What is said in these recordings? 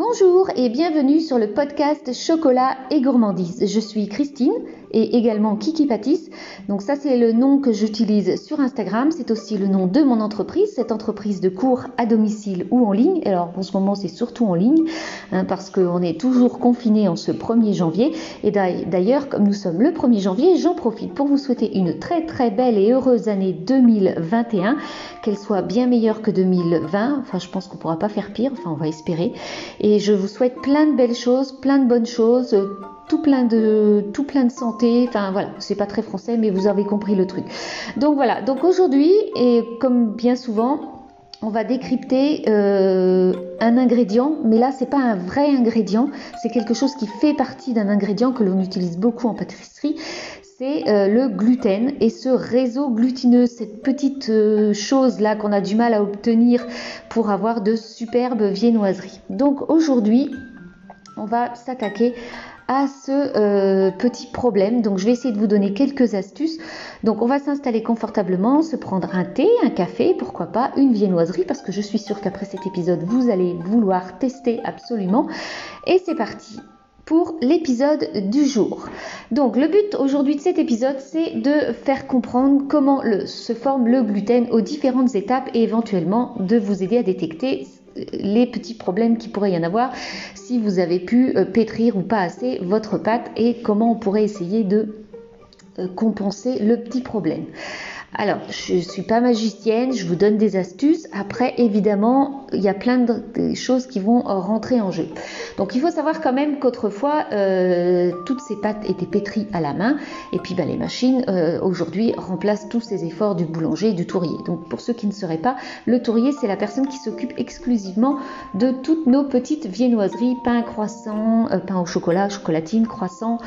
Bonjour et bienvenue sur le podcast Chocolat et Gourmandise. Je suis Christine et également Kiki Patis. Donc ça c'est le nom que j'utilise sur Instagram. C'est aussi le nom de mon entreprise, cette entreprise de cours à domicile ou en ligne. Alors en ce moment c'est surtout en ligne hein, parce qu'on est toujours confiné en ce 1er janvier. Et d'ailleurs comme nous sommes le 1er janvier, j'en profite pour vous souhaiter une très très belle et heureuse année 2021. Qu'elle soit bien meilleure que 2020. Enfin je pense qu'on pourra pas faire pire. Enfin on va espérer. Et je vous souhaite plein de belles choses, plein de bonnes choses, tout plein de, tout plein de santé. Enfin voilà, c'est pas très français, mais vous avez compris le truc. Donc voilà. Donc aujourd'hui, et comme bien souvent, on va décrypter euh, un ingrédient, mais là c'est pas un vrai ingrédient, c'est quelque chose qui fait partie d'un ingrédient que l'on utilise beaucoup en pâtisserie. C'est euh, le gluten et ce réseau glutineux, cette petite euh, chose là qu'on a du mal à obtenir pour avoir de superbes viennoiseries. Donc aujourd'hui, on va s'attaquer à ce euh, petit problème. Donc je vais essayer de vous donner quelques astuces. Donc on va s'installer confortablement, se prendre un thé, un café, pourquoi pas une viennoiserie parce que je suis sûre qu'après cet épisode vous allez vouloir tester absolument. Et c'est parti l'épisode du jour. Donc le but aujourd'hui de cet épisode, c'est de faire comprendre comment se forme le gluten aux différentes étapes et éventuellement de vous aider à détecter euh, les petits problèmes qui pourrait y en avoir si vous avez pu euh, pétrir ou pas assez votre pâte et comment on pourrait essayer de euh, compenser le petit problème. Alors, je ne suis pas magicienne, je vous donne des astuces. Après, évidemment, il y a plein de choses qui vont euh, rentrer en jeu. Donc, il faut savoir quand même qu'autrefois, euh, toutes ces pâtes étaient pétries à la main. Et puis, bah, les machines, euh, aujourd'hui, remplacent tous ces efforts du boulanger et du tourrier. Donc, pour ceux qui ne sauraient pas, le tourrier, c'est la personne qui s'occupe exclusivement de toutes nos petites viennoiseries, pain, croissant, pain au chocolat, chocolatine, croissant,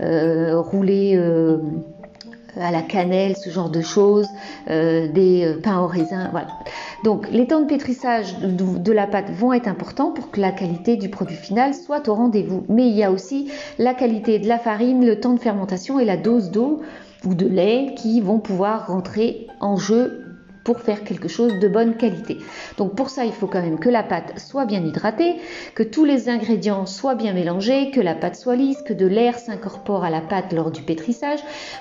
roulé à la cannelle, ce genre de choses, euh, des euh, pains au raisin, voilà. Donc les temps de pétrissage de, la pâte vont être importants pour que la qualité du produit final soit au rendez-vous. Mais il y a aussi la qualité de la farine, le temps de fermentation et la dose d'eau ou de lait qui vont pouvoir rentrer en jeu pour faire quelque chose de bonne qualité. Donc pour ça, il faut quand même que la pâte soit bien hydratée, que tous les ingrédients soient bien mélangés, que la pâte soit lisse, que de l'air s'incorpore à la pâte lors du pétrissage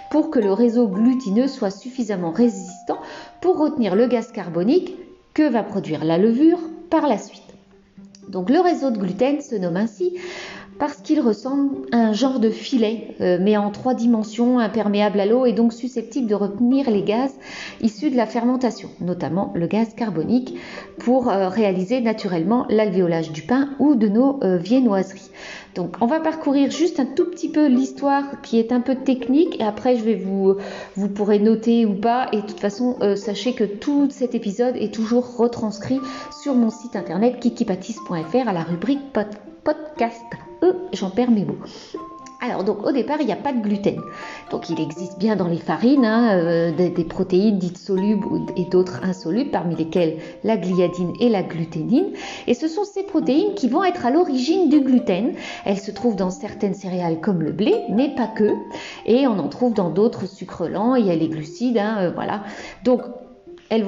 pour que le réseau glutineux soit suffisamment résistant pour retenir le gaz carbonique que va produire la levure par la suite. Donc le réseau de gluten se nomme ainsi parce qu'il ressemble à un genre de filet, euh, mais en trois dimensions, imperméable à l'eau et donc susceptible de retenir les gaz issus de la fermentation, notamment le gaz carbonique, pour euh, réaliser naturellement l'alvéolage du pain ou de nos euh, viennoiseries. Donc on va parcourir juste un tout petit peu l'histoire qui est un peu technique et après je vais vous vous pourrez noter ou pas et de toute façon sachez que tout cet épisode est toujours retranscrit sur mon site internet kikipatis.fr à la rubrique podcast. Euh, j'en perds mes mots. Alors donc au départ il n'y a pas de gluten. Donc il existe bien dans les farines hein, euh, des, protéines dites solubles et d'autres insolubles parmi lesquelles la gliadine et la gluténine. Et ce sont ces protéines qui vont être à l'origine du gluten. Elles se trouvent dans certaines céréales comme le blé, mais pas que. Et on en trouve dans d'autres sucres lents. Il y a les glucides, hein, euh, voilà. Donc elles,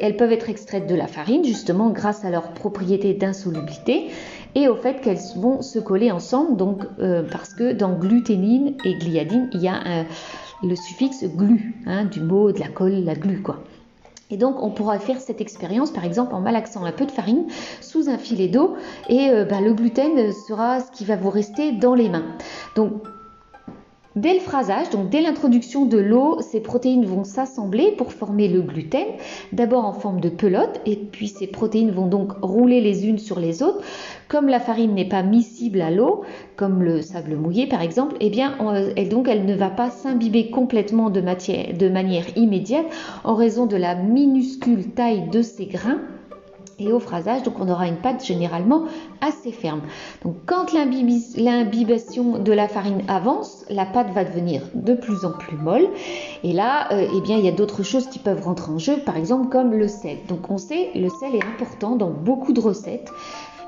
elles peuvent être extraites de la farine justement grâce à leur propriété d'insolubilité et au fait qu'elles vont se coller ensemble, donc euh, parce que dans gluténine et gliadine, il y a le suffixe glu, hein, du mot de la colle, la glu quoi. Et donc on pourra faire cette expérience par exemple en malaxant un peu de farine sous un filet d'eau et euh, bah, le gluten sera ce qui va vous rester dans les mains. Dès le phrasage, donc dès l'introduction de l'eau, ces protéines vont s'assembler pour former le gluten, d'abord en forme de pelote, et puis ces protéines vont donc rouler les unes sur les autres. Comme la farine n'est pas miscible à l'eau, comme le sable mouillé par exemple, eh bien, elle, ne va pas s'imbiber complètement de manière immédiate en raison de la minuscule taille de ces grains et au phrasage, donc on aura une pâte généralement assez ferme. Donc quand l'imbibation de la farine avance, la pâte va devenir de plus en plus molle. Et là, euh, eh bien, il y a d'autres choses qui peuvent rentrer en jeu, par exemple comme le sel. Donc on sait, le sel est important dans beaucoup de recettes.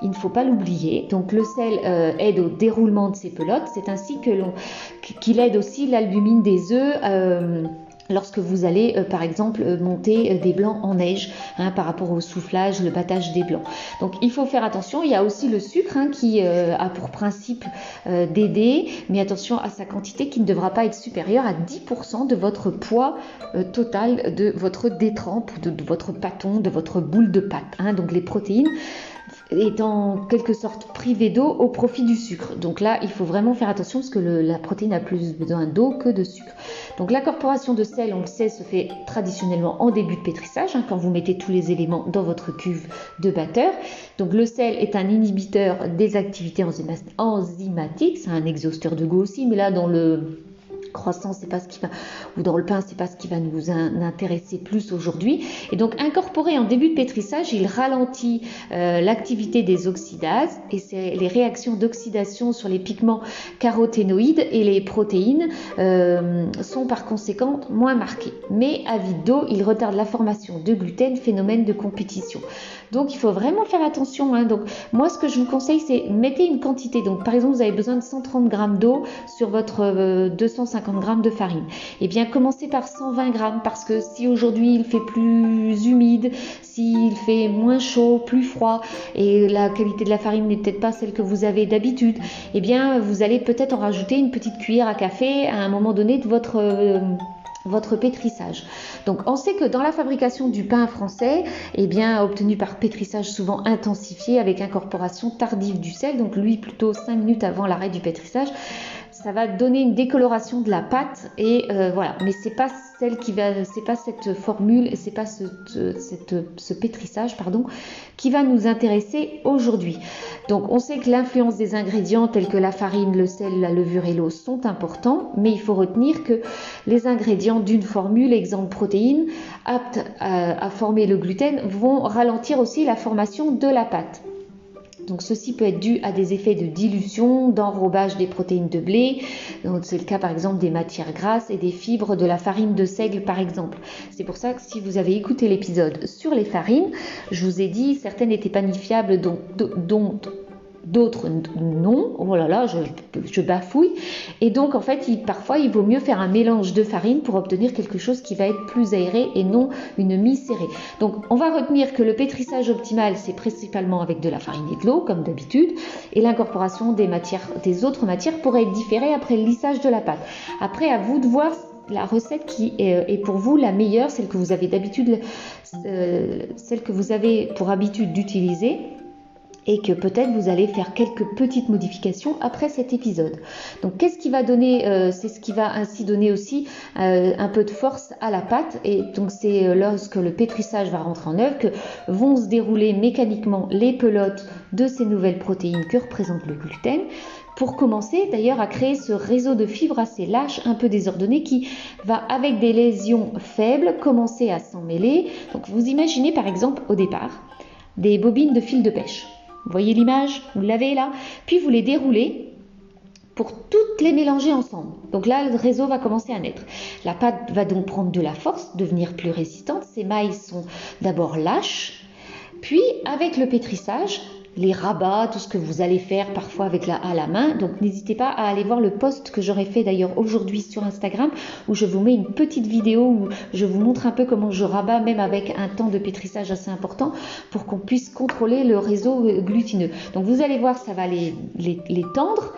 Il ne faut pas l'oublier. Donc le sel euh, aide au déroulement de ces pelotes. C'est ainsi que l'on qu'il aide aussi l'albumine des œufs. Euh, lorsque vous allez euh, par exemple euh, monter euh, des blancs en neige hein, par rapport au soufflage, le battage des blancs. Donc il faut faire attention. Il y a aussi le sucre hein, qui a pour principe d'aider, mais attention à sa quantité qui ne devra pas être supérieure à 10% de votre poids total de votre détrempe, de, votre pâton, de votre boule de pâte. Hein. Donc les protéines est en quelque sorte privé d'eau au profit du sucre. Donc là, il faut vraiment faire attention parce que la protéine a plus besoin d'eau que de sucre. Donc l'incorporation de sel, on le sait, se fait traditionnellement en début de pétrissage, hein, quand vous mettez tous les éléments dans votre cuve de batteur. Donc le sel est un inhibiteur des activités enzymatiques, c'est un exhausteur de goût aussi, mais là dans le croissant, c'est pas ce qui va, ou dans le pain, c'est pas ce qui va nous intéresser plus aujourd'hui. Et donc incorporé en début de pétrissage, il ralentit euh, l'activité des oxydases et c'est les réactions d'oxydation sur les pigments caroténoïdes et les protéines euh, sont par conséquent moins marquées. Mais à vide d'eau, il retarde la formation de gluten, phénomène de compétition. Donc il faut vraiment faire attention. Hein. Donc moi ce que je vous conseille c'est mettez une quantité. Donc par exemple vous avez besoin de 130 g d'eau sur votre 250 euh, g de farine. Eh bien commencez par 120 g parce que si aujourd'hui il fait plus humide, s'il fait moins chaud, plus froid et la qualité de la farine n'est peut-être pas celle que vous avez d'habitude, et eh bien vous allez peut-être en rajouter une petite cuillère à café à un moment donné de votre euh, votre pétrissage. Donc on sait que dans la fabrication du pain français, eh bien obtenu par pétrissage souvent intensifié avec incorporation tardive du sel, donc lui plutôt 5 minutes avant l'arrêt du pétrissage, ça va donner une décoloration de la pâte et euh, voilà. Mais c'est pas celle qui va, c'est pas cette formule, c'est pas ce, pétrissage pardon, qui va nous intéresser aujourd'hui. Donc on sait que l'influence des ingrédients tels que la farine, le sel, la levure et l'eau sont importants, mais il faut retenir que les ingrédients d'une formule, exemple protéines, aptes à former le gluten, vont ralentir aussi la formation de la pâte. Donc ceci peut être dû à des effets de dilution, d'enrobage des protéines de blé. c'est le cas par exemple des matières grasses et des fibres de la farine de seigle par exemple. C'est pour ça que si vous avez écouté l'épisode sur les farines, je vous ai dit certaines n'étaient panifiables dont, dont d'autres non. Oh là là, je, bafouille. Et donc, en fait, parfois, il vaut mieux faire un mélange de farine pour obtenir quelque chose qui va être plus aéré et non une mie serrée. Donc, on va retenir que le pétrissage optimal, c'est principalement avec de la farine et de l'eau, comme d'habitude, et l'incorporation des des autres matières pourrait être différée après le lissage de la pâte. Après, à vous de voir la recette qui est, pour vous la meilleure, celle que vous avez d'habitude, euh, celle que vous avez pour habitude d'utiliser et que peut-être vous allez faire quelques petites modifications après cet épisode. Donc qu'est-ce qui va donner euh, C'est ce qui va ainsi donner aussi euh, un peu de force à la pâte et donc c'est euh, lorsque le pétrissage va rentrer en œuvre que vont se dérouler mécaniquement les pelotes de ces nouvelles protéines que représente le gluten pour commencer d'ailleurs à créer ce réseau de fibres assez lâche, un peu désordonné, qui va avec des lésions faibles commencer à s'en mêler. Donc vous imaginez par exemple au départ des bobines de fil de pêche. Vous voyez l'image Vous l'avez là Puis vous les déroulez pour toutes les mélanger ensemble. Donc là, le réseau va commencer à naître. La pâte va donc prendre de la force, devenir plus résistante. Ces mailles sont d'abord lâches. Puis, avec le pétrissage, les rabats, tout ce que vous allez faire parfois avec la à la main. Donc n'hésitez pas à aller voir le post que j'aurai fait d'ailleurs aujourd'hui sur Instagram où je vous mets une petite vidéo où je vous montre un peu comment je rabats même avec un temps de pétrissage assez important pour qu'on puisse contrôler le réseau glutineux. Donc vous allez voir, ça va les, tendre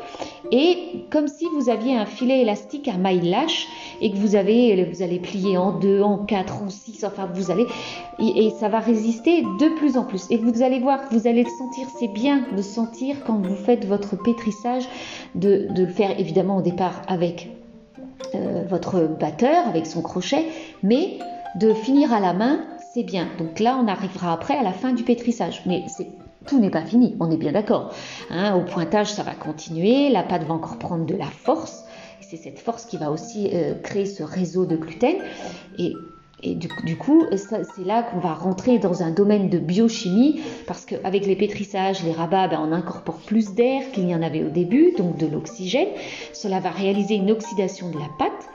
et comme si vous aviez un filet élastique à maille lâche et que vous avez, vous allez plier en deux, en quatre, en six, enfin vous allez, et, ça va résister de plus en plus. Et vous allez voir, vous allez le sentir, c'est bien de sentir quand vous faites votre pétrissage, de, le faire évidemment au départ avec euh, votre batteur, avec son crochet, mais de finir à la main, c'est bien. Donc là, on arrivera après à la fin du pétrissage. Mais tout n'est pas fini, on est bien d'accord. Hein. au pointage, ça va continuer, la pâte va encore prendre de la force c'est cette force qui va aussi euh, créer ce réseau de gluten. Et, du, coup, c'est là qu'on va rentrer dans un domaine de biochimie, parce qu'avec les pétrissages, les rabats, ben, on incorpore plus d'air qu'il n'y en avait au début, donc de l'oxygène. Cela va réaliser une oxydation de la pâte.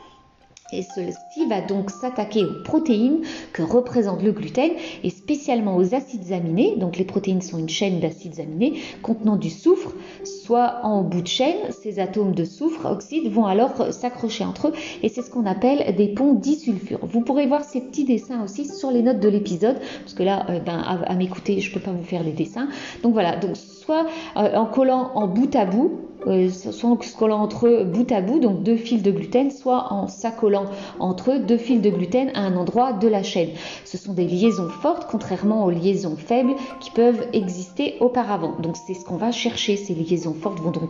Et ceci va donc s'attaquer aux protéines que représente le gluten et spécialement aux acides aminés. Donc les protéines sont une chaîne d'acides aminés contenant du soufre. Soit en bout de chaîne, ces atomes de soufre oxyde vont alors s'accrocher entre eux et c'est ce qu'on appelle des ponts disulfures. Vous pourrez voir ces petits dessins aussi sur les notes de l'épisode parce que là, euh, ben, à, m'écouter, je ne peux pas vous faire les dessins. Donc voilà, donc soit euh, en collant en bout à bout, euh, soit en se collant entre eux bout à bout, donc deux fils de gluten, soit en s'accolant entre eux deux fils de gluten à un endroit de la chaîne. Ce sont des liaisons fortes, contrairement aux liaisons faibles qui peuvent exister auparavant. Donc c'est ce qu'on va chercher. Ces liaisons fortes vont donc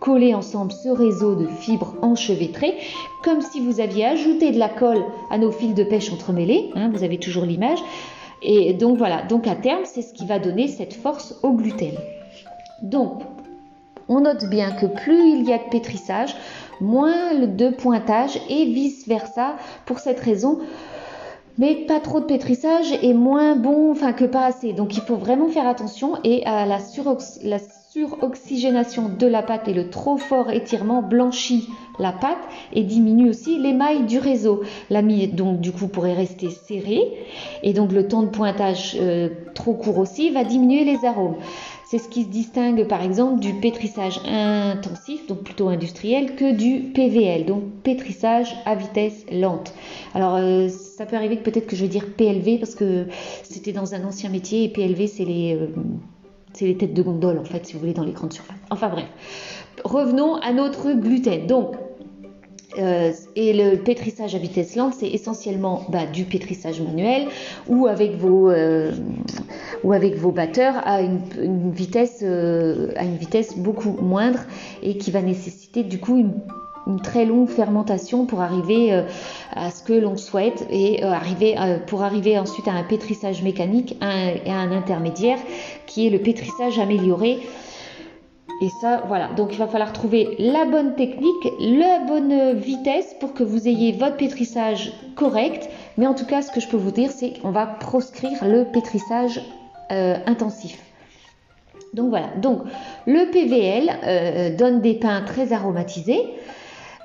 coller ensemble ce réseau de fibres enchevêtrées, comme si vous aviez ajouté de la colle à nos fils de pêche entremêlés. Hein, vous avez toujours l'image. Et donc voilà, donc à terme, c'est ce qui va donner cette force au gluten. Donc, on note bien que plus il y a de pétrissage, moins de pointage et vice-versa. Pour cette raison, mais pas trop de pétrissage et moins bon enfin que pas assez. Donc il faut vraiment faire attention et à la, suroxygénation de la pâte et le trop fort étirement blanchit la pâte et diminue aussi l'émail du réseau. La mie donc du coup pourrait rester serrée et donc le temps de pointage euh, trop court aussi va diminuer les arômes. C'est ce qui se distingue par exemple du pétrissage intensif, donc plutôt industriel, que du PVL, donc pétrissage à vitesse lente. Alors euh, ça peut arriver que peut-être que je vais dire PLV parce que c'était dans un ancien métier et PLV c'est les, euh, c'est les têtes de gondole en fait si vous voulez dans les grandes surfaces. Enfin bref, revenons à notre gluten. Donc euh, et le pétrissage à vitesse lente, c'est essentiellement bah, du pétrissage manuel ou avec vos, euh, ou avec vos batteurs à une, vitesse, euh, à une vitesse beaucoup moindre et qui va nécessiter du coup une, très longue fermentation pour arriver à ce que l'on souhaite et arriver, pour arriver ensuite à un pétrissage mécanique et à un intermédiaire qui est le pétrissage amélioré et ça, voilà. Donc, il va falloir trouver la bonne technique, la bonne vitesse pour que vous ayez votre pétrissage correct. Mais en tout cas, ce que je peux vous dire, c'est qu'on va proscrire le pétrissage euh, intensif. Donc voilà. Donc, le PVL euh, donne des pains très aromatisés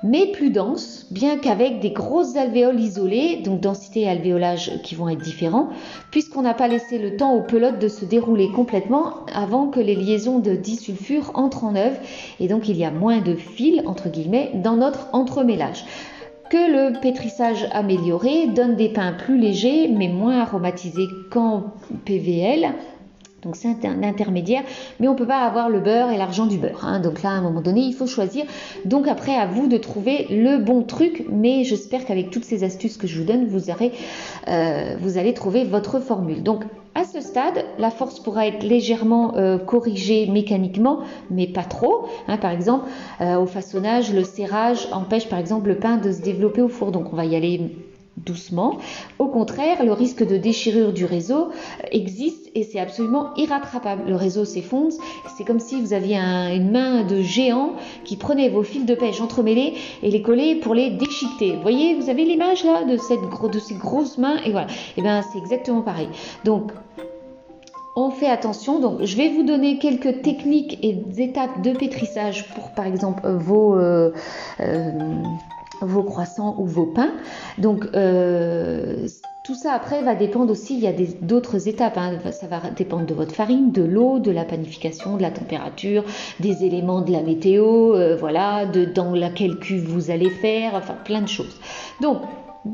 mais plus dense, bien qu'avec des grosses alvéoles isolées, donc densité et alvéolage qui vont être différents, puisqu'on n'a pas laissé le temps aux pelotes de se dérouler complètement avant que les liaisons de disulfure entrent en œuvre, et donc il y a moins de fils, entre guillemets, dans notre entremêlage. Que le pétrissage amélioré donne des pains plus légers mais moins aromatisés qu'en PVL donc c'est un intermédiaire, mais on ne peut pas avoir le beurre et l'argent du beurre. Hein. Donc là, à un moment donné, il faut choisir. Donc après, à vous de trouver le bon truc, mais j'espère qu'avec toutes ces astuces que je vous donne, vous, euh, allez trouver votre formule. Donc à ce stade, la force pourra être légèrement euh, corrigée mécaniquement, mais pas trop. Hein. par exemple, euh, au façonnage, le serrage empêche par exemple le pain de se développer au four. Donc on va y aller doucement. Au contraire, le risque de déchirure du réseau existe et c'est absolument irrattrapable. Le réseau s'effondre, c'est comme si vous aviez une main de géant qui prenait vos fils de pêche entremêlés et les collait pour les déchiqueter. Vous voyez, vous avez l'image là de, cette, de ces grosses mains et voilà. Et eh bien c'est exactement pareil. Donc on fait attention. Donc, je vais vous donner quelques techniques et étapes de pétrissage pour, par exemple, vos, euh, euh, vos croissants ou vos pains. Donc euh, tout ça après va dépendre aussi, il y a d'autres étapes, hein. ça va dépendre de votre farine, de l'eau, de la panification, de la température, des éléments de la météo, euh, voilà, dans laquelle cuve vous allez faire, enfin plein de choses. Donc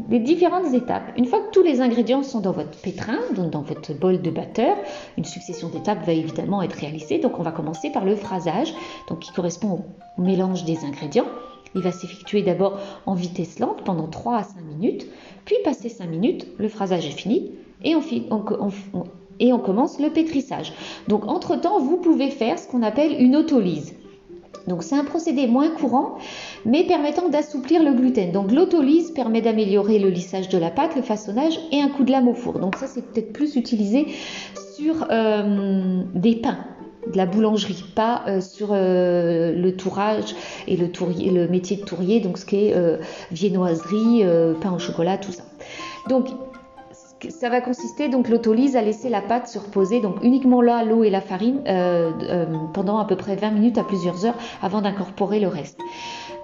les différentes étapes. Une fois que tous les ingrédients sont dans votre pétrin, donc dans votre bol de batteur, une succession d'étapes va évidemment être réalisée. Donc on va commencer par le phrasage, donc qui correspond au mélange des ingrédients. Il va s'effectuer d'abord en vitesse lente pendant 3 à 5 minutes, puis passé 5 minutes, le phrasage est fini et on, commence le pétrissage. Donc entre-temps, vous pouvez faire ce qu'on appelle une autolyse. Donc c'est un procédé moins courant, mais permettant d'assouplir le gluten. Donc l'autolyse permet d'améliorer le lissage de la pâte, le façonnage et un coup de lame au four. Donc ça c'est peut-être plus utilisé sur euh, des pains de la boulangerie, pas euh, sur euh, le tourage et le, métier de tourrier, donc ce qui est euh, viennoiserie, pain au chocolat, tout ça. Donc, ça va consister donc l'autolyse à laisser la pâte se reposer, donc uniquement là l'eau et la farine pendant à peu près 20 minutes à plusieurs heures avant d'incorporer le reste.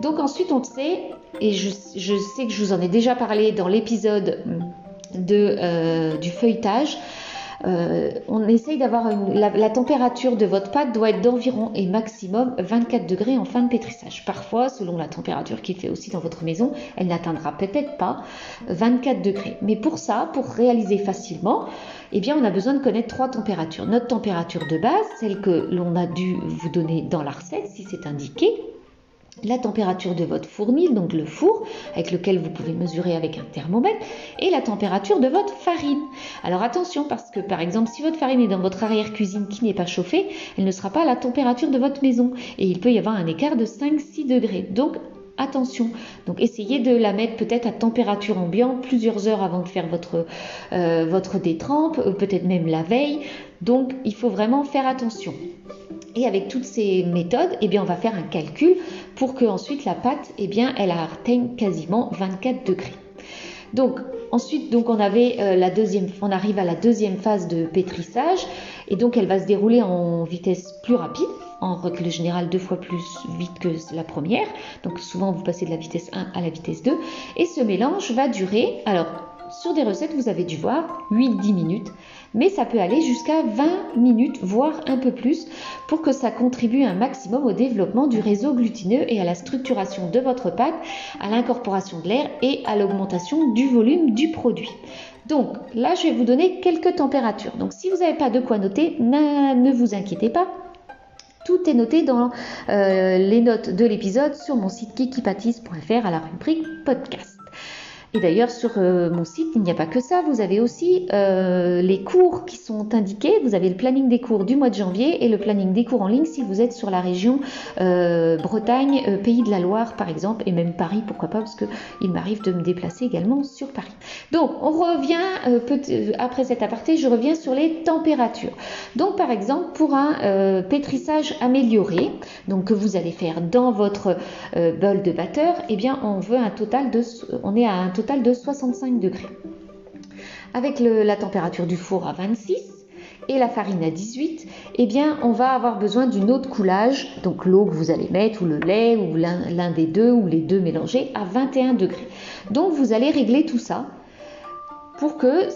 Donc ensuite on sait, et je, sais que je vous en ai déjà parlé dans l'épisode de, du feuilletage, euh, on essaye d'avoir la, température de votre pâte doit être d'environ et maximum 24 degrés en fin de pétrissage. Parfois, selon la température qu'il fait aussi dans votre maison, elle n'atteindra peut-être pas 24 degrés. Mais pour ça, pour réaliser facilement, eh bien, on a besoin de connaître trois températures. Notre température de base, celle que l'on a dû vous donner dans la recette, si c'est indiqué, la température de votre fournil, donc le four avec lequel vous pouvez mesurer avec un thermomètre, et la température de votre farine. Alors attention parce que par exemple si votre farine est dans votre arrière-cuisine qui n'est pas chauffée, elle ne sera pas à la température de votre maison et il peut y avoir un écart de 5-6 degrés. Donc attention. Donc essayez de la mettre peut-être à température ambiante plusieurs heures avant de faire votre, euh, votre détrempe, peut-être même la veille. Donc il faut vraiment faire attention. Et avec toutes ces méthodes, eh bien, on va faire un calcul pour que ensuite la pâte, eh bien, elle atteigne quasiment 24 degrés. Donc ensuite, donc on avait euh, la deuxième, on arrive à la deuxième phase de pétrissage et donc elle va se dérouler en vitesse plus rapide, en règle générale deux fois plus vite que la première. Donc souvent vous passez de la vitesse 1 à la vitesse 2 et ce mélange va durer. Alors sur des recettes, vous avez dû voir 8-10 minutes mais ça peut aller jusqu'à 20 minutes, voire un peu plus, pour que ça contribue un maximum au développement du réseau glutineux et à la structuration de votre pâte, à l'incorporation de l'air et à l'augmentation du volume du produit. Donc là, je vais vous donner quelques températures. Donc si vous n'avez pas de quoi noter, ne vous inquiétez pas. Tout est noté dans euh, les notes de l'épisode sur mon site kikipatis.fr à la rubrique podcast. Et d'ailleurs, sur euh, mon site, il n'y a pas que ça. Vous avez aussi euh, les cours qui sont indiqués. Vous avez le planning des cours du mois de janvier et le planning des cours en ligne si vous êtes sur la région euh, Bretagne, Pays de la Loire par exemple, et même Paris, pourquoi pas, parce qu'il m'arrive de me déplacer également sur Paris. Donc, on revient, après cet aparté, je reviens sur les températures. Donc, par exemple, pour un pétrissage amélioré, donc que vous allez faire dans votre bol de batteur, eh bien, on veut un total de, on est à un total de 65 degrés. Avec la température du four à 26 et la farine à 18, eh bien, on va avoir besoin d'une eau de coulage, donc l'eau que vous allez mettre, ou le lait, ou l'un des deux, ou les deux mélangés, à 21 degrés. Donc, vous allez régler tout ça pour que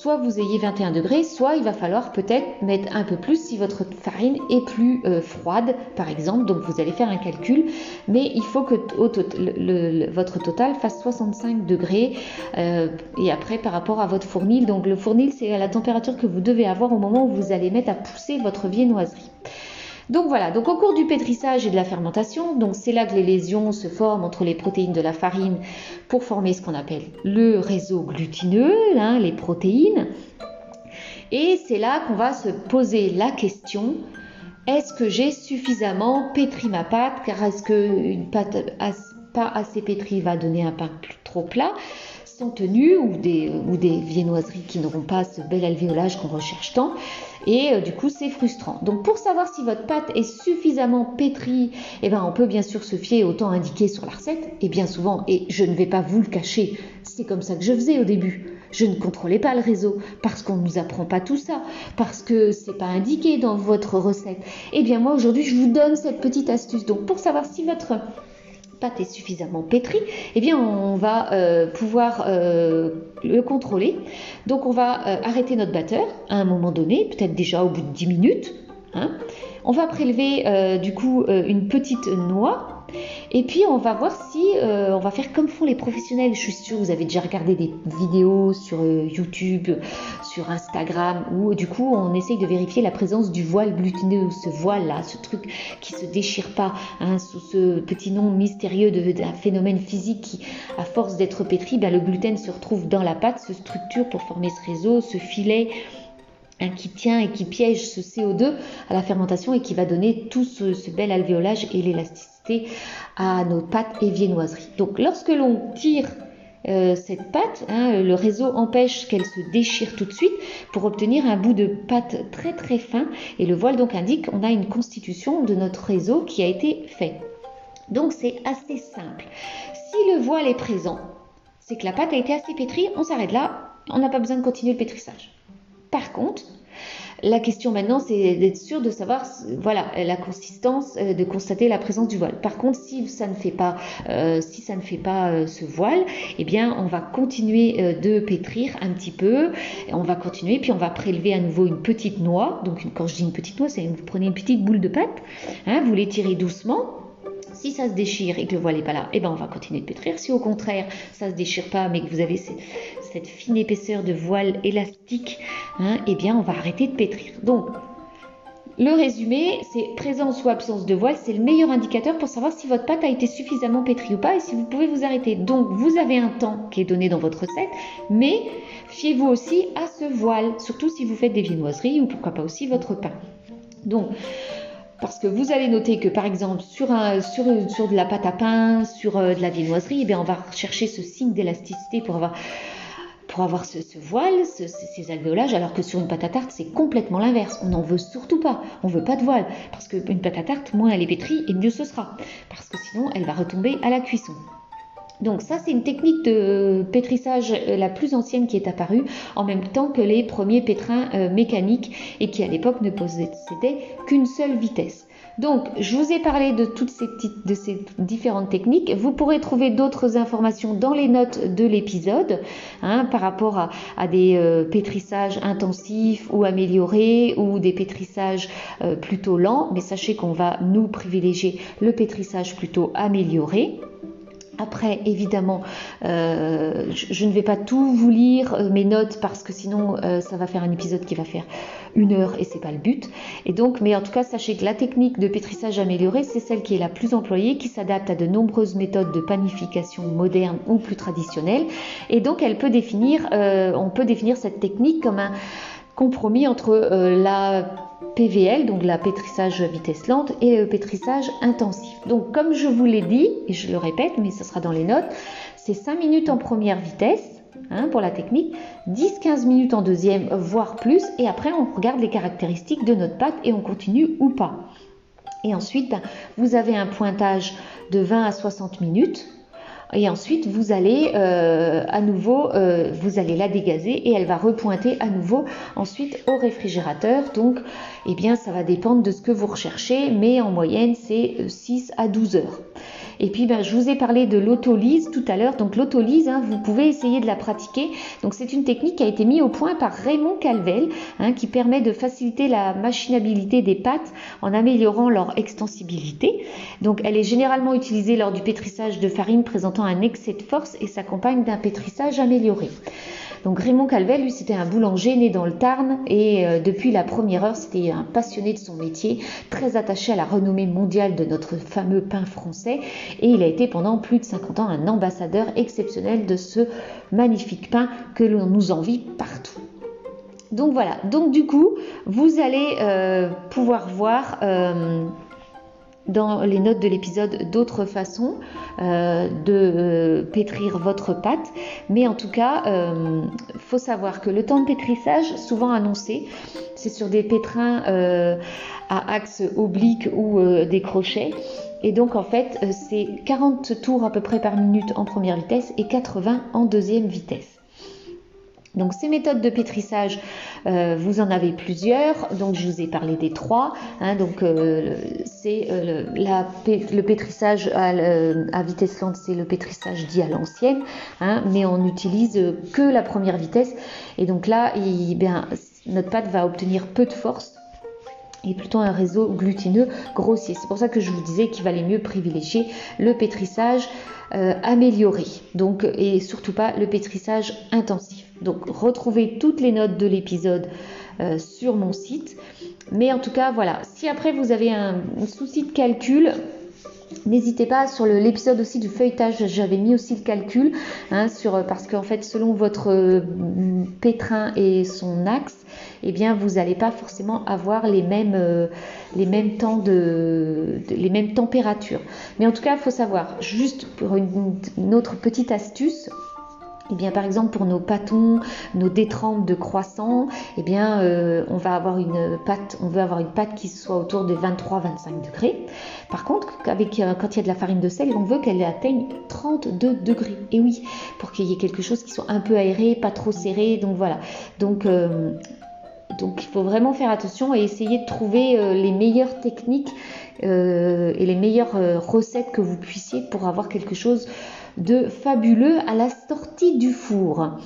soit vous ayez 21 degrés, soit il va falloir peut-être mettre un peu plus si votre farine est plus euh, froide, par exemple. Donc vous allez faire un calcul, mais il faut que votre total fasse 65 degrés. Euh, et après, par rapport à votre fournil, donc le fournil, c'est la température que vous devez avoir au moment où vous allez mettre à pousser votre viennoiserie. Donc voilà, donc au cours du pétrissage et de la fermentation, donc c'est là que les lésions se forment entre les protéines de la farine pour former ce qu'on appelle le réseau glutineux, hein, les protéines. Et c'est là qu'on va se poser la question est-ce que j'ai suffisamment pétri ma pâte? Car est-ce qu'une pâte pas assez pétrie va donner un pain trop plat? Sont tenues ou des, ou des viennoiseries qui n'auront pas ce bel alvéolage qu'on recherche tant et euh, du coup c'est frustrant. Donc pour savoir si votre pâte est suffisamment pétrie, eh ben, on peut bien sûr se fier au temps indiqué sur la recette et bien souvent, et je ne vais pas vous le cacher, c'est comme ça que je faisais au début. Je ne contrôlais pas le réseau parce qu'on ne nous apprend pas tout ça, parce que c'est pas indiqué dans votre recette. Eh bien moi aujourd'hui je vous donne cette petite astuce. Donc pour savoir si votre est suffisamment pétrie, eh bien on va euh, pouvoir euh, le contrôler. Donc on va euh, arrêter notre batteur à un moment donné, peut-être déjà au bout de 10 minutes. Hein. On va prélever du coup une petite noix et puis on va voir si euh, on va faire comme font les professionnels. Je suis sûre vous avez déjà regardé des vidéos sur euh, YouTube, sur Instagram, où du coup on essaye de vérifier la présence du voile glutineux, ce voile là, ce truc qui se déchire pas, hein, sous ce petit nom mystérieux d'un phénomène physique qui, à force d'être pétri, ben, le gluten se retrouve dans la pâte, se structure pour former ce réseau, ce filet qui tient et qui piège ce CO2 à la fermentation et qui va donner tout ce, ce bel alvéolage et l'élasticité à nos pâtes et viennoiseries. Donc lorsque l'on tire euh, cette pâte, hein, le réseau empêche qu'elle se déchire tout de suite pour obtenir un bout de pâte très très fin et le voile donc indique qu'on a une constitution de notre réseau qui a été fait. Donc c'est assez simple. Si le voile est présent, c'est que la pâte a été assez pétrie, on s'arrête là, on n'a pas besoin de continuer le pétrissage. Par contre, la question maintenant, c'est d'être sûr de savoir, voilà, la consistance, euh, de constater la présence du voile. Par contre, si ça ne fait pas, euh, si ça ne fait pas euh, ce voile, eh bien, on va continuer de pétrir un petit peu. On va continuer, puis on va prélever à nouveau une petite noix. Donc, quand je dis une petite noix, c'est vous prenez une petite boule de pâte, hein, vous l'étirez doucement si ça se déchire et que le voile n'est pas là, eh ben on va continuer de pétrir. Si au contraire ça se déchire pas, mais que vous avez cette, fine épaisseur de voile élastique, hein, eh bien on va arrêter de pétrir. Donc le résumé, c'est présence ou absence de voile, c'est le meilleur indicateur pour savoir si votre pâte a été suffisamment pétrie ou pas et si vous pouvez vous arrêter. Donc vous avez un temps qui est donné dans votre recette, mais fiez-vous aussi à ce voile, surtout si vous faites des viennoiseries ou pourquoi pas aussi votre pain. Donc parce que vous allez noter que par exemple sur, de la pâte à pain, sur euh, de la viennoiserie, eh on va chercher ce signe d'élasticité pour avoir, pour avoir ce, voile, ces alvéolages, alors que sur une pâte à tarte, c'est complètement l'inverse. On n'en veut surtout pas. On veut pas de voile. Parce qu'une pâte à tarte, moins elle est pétrie et mieux ce sera. Parce que sinon, elle va retomber à la cuisson. Donc ça, c'est une technique de pétrissage euh, la plus ancienne qui est apparue en même temps que les premiers pétrins euh, mécaniques et qui à l'époque ne possédaient qu'une seule vitesse. Donc, je vous ai parlé de toutes ces, différentes techniques. Vous pourrez trouver d'autres informations dans les notes de l'épisode hein, par rapport à, des euh, pétrissages intensifs ou améliorés ou des pétrissages plutôt lents. Mais sachez qu'on va nous privilégier le pétrissage plutôt amélioré. Après, évidemment, euh, je, ne vais pas tout vous lire euh, mes notes parce que sinon euh, ça va faire un épisode qui va faire une heure et c'est pas le but. Et donc, mais en tout cas, sachez que la technique de pétrissage améliorée, c'est celle qui est la plus employée, qui s'adapte à de nombreuses méthodes de panification modernes ou plus traditionnelles. Et donc, elle peut définir, on peut définir cette technique comme un compromis entre la PVL, donc la pétrissage vitesse lente, et le pétrissage intensif. Donc comme je vous l'ai dit, et je le répète, mais ce sera dans les notes, c'est 5 minutes en première vitesse hein, pour la technique, 10-15 minutes en deuxième, voire plus, et après on regarde les caractéristiques de notre pâte et on continue ou pas. Et ensuite, ben, vous avez un pointage de 20 à 60 minutes et ensuite, vous allez euh, à nouveau, euh, vous allez la dégazer et elle va repointer à nouveau ensuite au réfrigérateur. Donc, eh bien, ça va dépendre de ce que vous recherchez, mais en moyenne, c'est 6 à 12 heures. Et puis, ben, je vous ai parlé de l'autolyse tout à l'heure. Donc, l'autolyse, hein, vous pouvez essayer de la pratiquer. Donc, c'est une technique qui a été mise au point par Raymond Calvel, hein, qui permet de faciliter la machinabilité des pâtes en améliorant leur extensibilité. Donc, elle est généralement utilisée lors du pétrissage de farine présentant un excès de force et s'accompagne d'un pétrissage amélioré. Donc Raymond Calvel, lui, c'était un boulanger né dans le Tarn et euh, depuis la première heure, c'était un passionné de son métier, très attaché à la renommée mondiale de notre fameux pain français et il a été pendant plus de 50 ans un ambassadeur exceptionnel de ce magnifique pain que l'on nous envie partout. Donc voilà, donc du coup, vous allez euh, pouvoir voir euh, dans les notes de l'épisode d'autres façons euh, de euh, pétrir votre pâte. Mais en tout cas, euh, faut savoir que le temps de pétrissage, souvent annoncé, c'est sur des pétrins à axe oblique ou des crochets. Et donc en fait, c'est 40 tours à peu près par minute en première vitesse et 80 en deuxième vitesse. Donc ces méthodes de pétrissage, euh, vous en avez plusieurs. Donc je vous ai parlé des trois. Hein. donc euh, c'est euh, le pétrissage à, vitesse lente, c'est le pétrissage dit à l'ancienne, hein. mais on n'utilise que la première vitesse. Et donc là, notre pâte va obtenir peu de force et plutôt un réseau glutineux grossier. C'est pour ça que je vous disais qu'il valait mieux privilégier le pétrissage amélioré, donc et surtout pas le pétrissage intensif. Donc retrouvez toutes les notes de l'épisode euh, sur mon site. Mais en tout cas, voilà, si après vous avez un, souci de calcul, N'hésitez pas sur l'épisode aussi du feuilletage, j'avais mis aussi le calcul hein, sur, parce qu'en fait selon votre euh, pétrin et son axe, eh bien vous n'allez pas forcément avoir les mêmes, euh, temps les mêmes températures. Mais en tout cas, il faut savoir juste pour une autre petite astuce, eh bien, par exemple, pour nos pâtons, nos détrempes de croissants, eh bien, euh, on va avoir une pâte, on veut avoir une pâte qui soit autour de 23-25 degrés. Par contre, euh, quand il y a de la farine de sel, on veut qu'elle atteigne 32 degrés. Et oui, pour qu'il y ait quelque chose qui soit un peu aéré, pas trop serré. Donc voilà. Donc, euh, donc il faut vraiment faire attention et essayer de trouver les meilleures techniques et les meilleures recettes que vous puissiez pour avoir quelque chose de fabuleux à la sortie du four.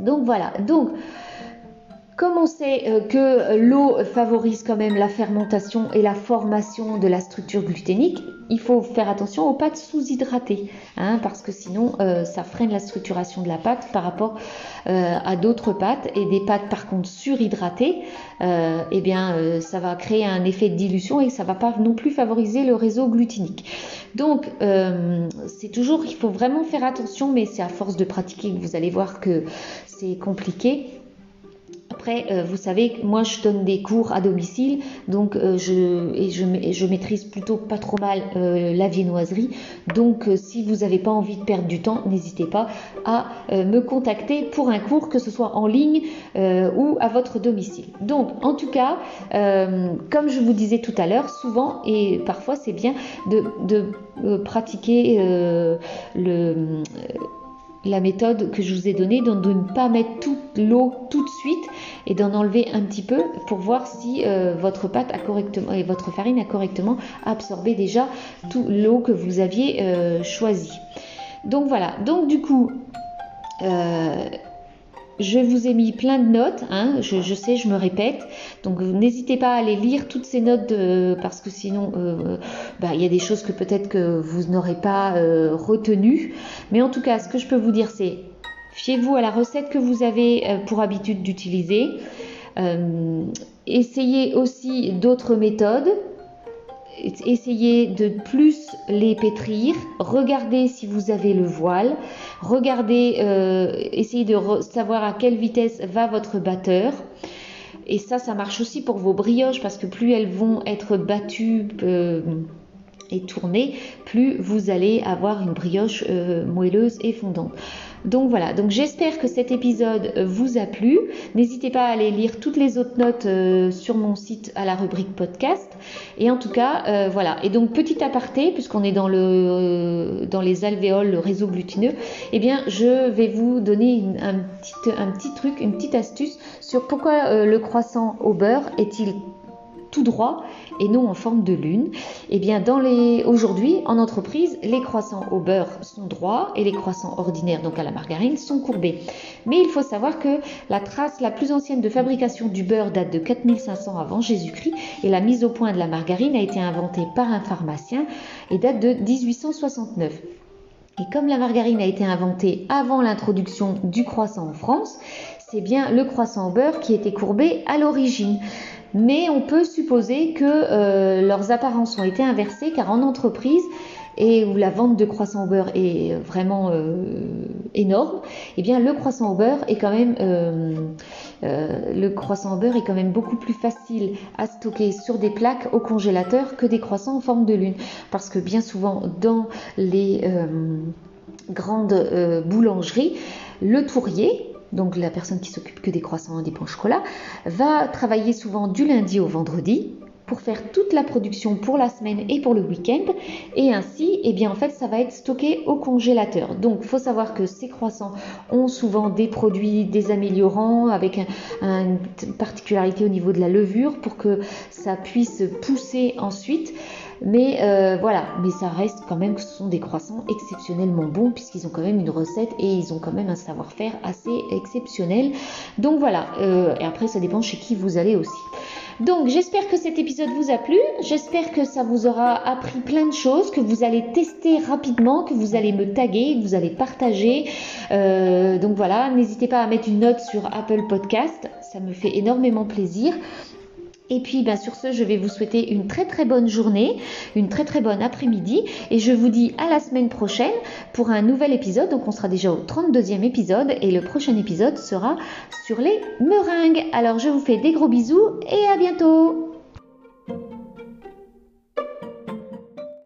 Donc voilà, donc comme on sait euh, que l'eau favorise quand même la fermentation et la formation de la structure gluténique, il faut faire attention aux pâtes sous-hydratées, hein, parce que sinon euh, ça freine la structuration de la pâte par rapport euh, à d'autres pâtes. Et des pâtes par contre surhydratées, eh bien ça va créer un effet de dilution et ça va pas non plus favoriser le réseau gluténique. Donc c'est toujours, il faut vraiment faire attention, mais c'est à force de pratiquer que vous allez voir que c'est compliqué. Après, euh, vous savez, moi je donne des cours à domicile, donc euh, je, et je, maîtrise plutôt pas trop mal euh, la viennoiserie. Donc si vous n'avez pas envie de perdre du temps, n'hésitez pas à me contacter pour un cours, que ce soit en ligne ou à votre domicile. Donc en tout cas, comme je vous disais tout à l'heure, souvent et parfois c'est bien de, de pratiquer le la méthode que je vous ai donnée, donc de ne pas mettre toute l'eau tout de suite et d'en enlever un petit peu pour voir si euh, votre pâte a correctement et votre farine a correctement absorbé déjà toute l'eau que vous aviez euh, choisie. Donc voilà, donc du coup, euh, je vous ai mis plein de notes, hein, je, sais, je me répète, donc n'hésitez pas à aller lire toutes ces notes parce que sinon euh, bah, il y a des choses que peut-être que vous n'aurez pas euh, retenues. Mais en tout cas, ce que je peux vous dire, c'est fiez-vous à la recette que vous avez euh, pour habitude d'utiliser. essayez aussi d'autres méthodes essayez de plus les pétrir, regardez si vous avez le voile, regardez, euh, essayez de savoir à quelle vitesse va votre batteur. Et ça, ça marche aussi pour vos brioches parce que plus elles vont être battues euh, et tournées, plus vous allez avoir une brioche euh, moelleuse et fondante. Donc voilà, donc j'espère que cet épisode euh, vous a plu. N'hésitez pas à aller lire toutes les autres notes euh, sur mon site à la rubrique podcast. Et en tout cas, voilà. Et donc petit aparté, puisqu'on est dans le dans les alvéoles, le réseau glutineux, eh bien je vais vous donner un, petit, un petit truc, une petite astuce sur pourquoi le croissant au beurre est-il tout droit et non en forme de lune. Eh bien aujourd'hui en entreprise, les croissants au beurre sont droits et les croissants ordinaires donc à la margarine sont courbés. Mais il faut savoir que la trace la plus ancienne de fabrication du beurre date de 4500 avant Jésus-Christ et la mise au point de la margarine a été inventée par un pharmacien et date de 1869. Et comme la margarine a été inventée avant l'introduction du croissant en France, c'est bien le croissant au beurre qui était courbé à l'origine mais on peut supposer que euh, leurs apparences ont été inversées car en entreprise et où la vente de croissants au beurre est vraiment euh, énorme, eh bien le croissant au beurre est quand même euh, le croissant au beurre est quand même beaucoup plus facile à stocker sur des plaques au congélateur que des croissants en forme de lune. Parce que bien souvent dans les grandes boulangeries le tourrier donc la personne qui s'occupe que des croissants et des pains au chocolat, va travailler souvent du lundi au vendredi pour faire toute la production pour la semaine et pour le week-end. Et ainsi, eh bien, en fait, ça va être stocké au congélateur. Donc, faut savoir que ces croissants ont souvent des produits, des améliorants avec une particularité au niveau de la levure pour que ça puisse pousser ensuite. Mais euh, voilà, mais ça reste quand même que ce sont des croissants exceptionnellement bons puisqu'ils ont quand même une recette et ils ont quand même un savoir-faire assez exceptionnel. Donc voilà, euh, et après ça dépend chez qui vous allez aussi. Donc j'espère que cet épisode vous a plu, j'espère que ça vous aura appris plein de choses, que vous allez tester rapidement, que vous allez me taguer, que vous allez partager. Euh, donc voilà, n'hésitez pas à mettre une note sur Apple Podcast, ça me fait énormément plaisir. Et puis, bien sur ce, je vais vous souhaiter une très très bonne journée, une très très bonne après-midi, et je vous dis à la semaine prochaine pour un nouvel épisode. Donc, on sera déjà au 32e épisode, et le prochain épisode sera sur les meringues. Alors, je vous fais des gros bisous et à bientôt